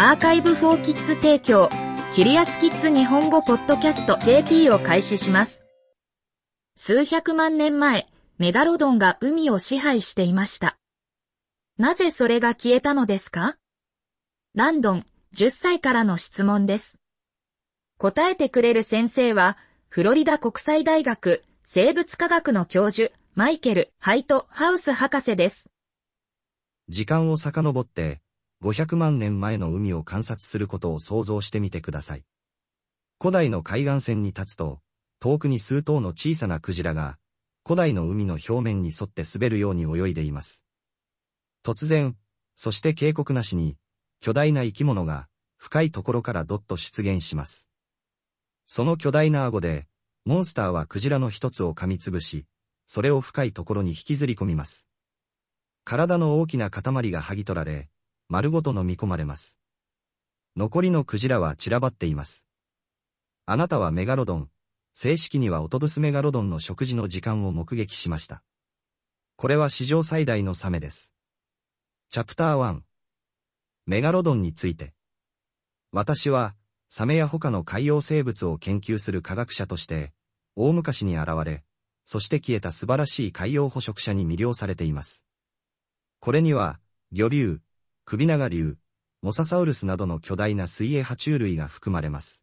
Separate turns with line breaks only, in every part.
アーカイブフォーキッズ提供、キリアスキッズ日本語ポッドキャスト JP を開始します。数百万年前、メガロドンが海を支配していました。なぜそれが消えたのですか？ランドン、10歳からの質問です。答えてくれる先生は、フロリダ国際大学生物科学の教授、マイケル・ハイト・ハウス博士です。
時間を遡って、500万年前の海を観察することを想像してみてください。古代の海岸線に立つと、遠くに数頭の小さなクジラが、古代の海の表面に沿って滑るように泳いでいます。突然、そして警告なしに、巨大な生き物が、深いところからどっと出現します。その巨大な顎で、モンスターはクジラの一つを噛みつぶし、それを深いところに引きずり込みます。体の大きな塊が剥ぎ取られ、丸ごと飲み込まれます。残りのクジラは散らばっています。あなたはメガロドン、正式にはオトブスメガロドンの食事の時間を目撃しました。これは史上最大のサメです。チャプター1メガロドンについて私は、サメや他の海洋生物を研究する科学者として、大昔に現れ、そして消えた素晴らしい海洋捕食者に魅了されています。これには、魚竜、首長竜、モササウルスなどの巨大な水泳爬虫類が含まれます。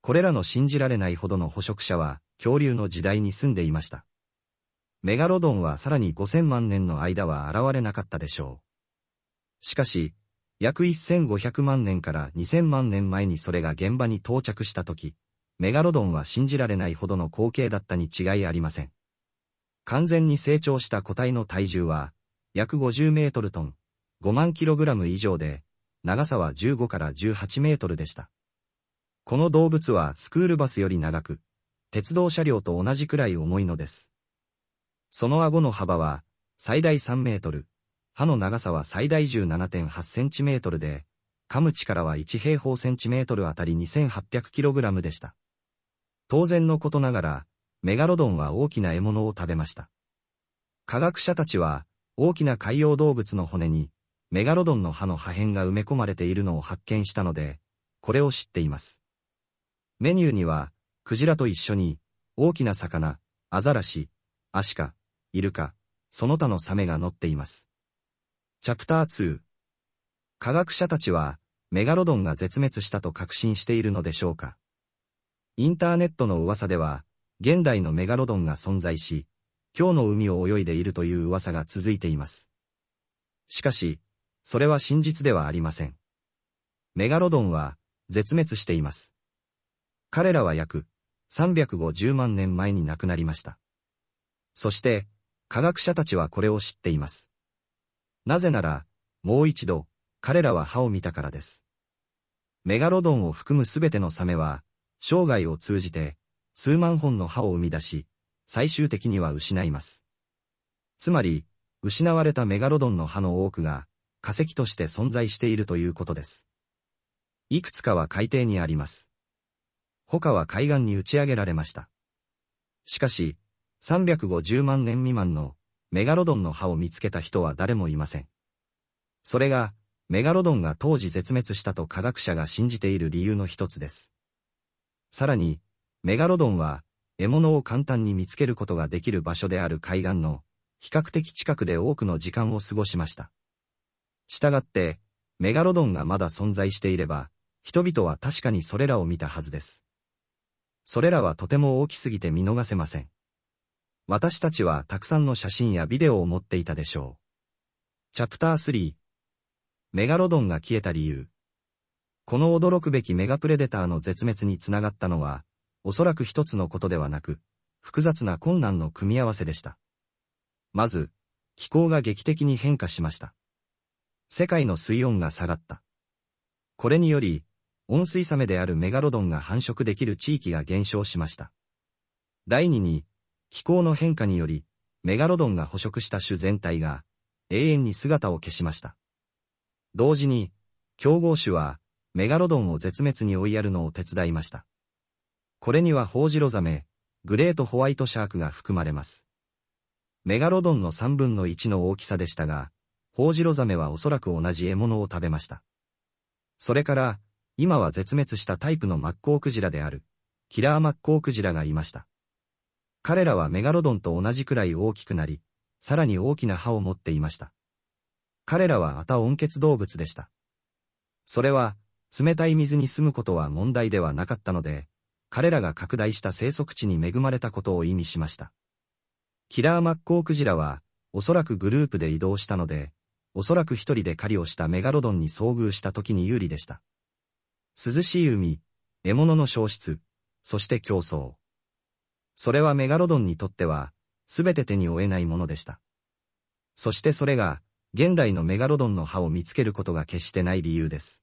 これらの信じられないほどの捕食者は、恐竜の時代に住んでいました。メガロドンはさらに5000万年の間は現れなかったでしょう。しかし、約1500万年から2000万年前にそれが現場に到着した時、メガロドンは信じられないほどの光景だったに違いありません。完全に成長した個体の体重は、約50メートルトン、5万キログラム以上で、長さは15から18メートルでした。この動物はスクールバスより長く、鉄道車両と同じくらい重いのです。その顎の幅は、最大3メートル、刃の長さは最大17.8センチメートルで、噛む力は1平方センチメートルあたり2800キログラムでした。当然のことながら、メガロドンは大きな獲物を食べました。科学者たちは、大きな海洋動物の骨に、メガロドンの歯の破片が埋め込まれているのを発見したので、これを知っています。メニューには、クジラと一緒に、大きな魚、アザラシ、アシカ、イルカ、その他のサメが載っています。チャプター2科学者たちは、メガロドンが絶滅したと確信しているのでしょうかインターネットの噂では、現代のメガロドンが存在し、今日の海を泳いでいるという噂が続いています。しかし、それは真実ではありません。メガロドンは絶滅しています。彼らは約350万年前に亡くなりました。そして、科学者たちはこれを知っています。なぜなら、もう一度、彼らは歯を見たからです。メガロドンを含むすべてのサメは、生涯を通じて、数万本の歯を生み出し、最終的には失います。つまり、失われたメガロドンの歯の多くが、化石として存在しているということです。いくつかは海底にあります。他は海岸に打ち上げられました。しかし、350万年未満のメガロドンの歯を見つけた人は誰もいません。それが、メガロドンが当時絶滅したと科学者が信じている理由の一つです。さらに、メガロドンは、獲物を簡単に見つけることができる場所である海岸の、比較的近くで多くの時間を過ごしました。したがって、メガロドンがまだ存在していれば、人々は確かにそれらを見たはずです。それらはとても大きすぎて見逃せません。私たちはたくさんの写真やビデオを持っていたでしょう。チャプター3メガロドンが消えた理由この驚くべきメガプレデターの絶滅につながったのは、おそらく一つのことではなく、複雑な困難の組み合わせでした。まず、気候が劇的に変化しました。世界の水温が下がった。これにより、温水サメであるメガロドンが繁殖できる地域が減少しました。第二に、気候の変化により、メガロドンが捕食した種全体が永遠に姿を消しました。同時に、競合種はメガロドンを絶滅に追いやるのを手伝いました。これにはホウジロザメ、グレートホワイトシャークが含まれます。メガロドンの3分の1の大きさでしたが、ホウジロザメはおそらく同じ獲物を食べました。それから、今は絶滅したタイプのマッコウクジラである、キラーマッコウクジラがいました。彼らはメガロドンと同じくらい大きくなり、さらに大きな歯を持っていました。彼らはアタ温血動物でした。それは、冷たい水に住むことは問題ではなかったので、彼らが拡大した生息地に恵まれたことを意味しました。キラーマッコウクジラは、おそらくグループで移動したので、おそらく一人で狩りをしたメガロドンに遭遇した時に有利でした。涼しい海、獲物の消失、そして競争。それはメガロドンにとっては、すべて手に負えないものでした。そしてそれが、現代のメガロドンの歯を見つけることが決してない理由です。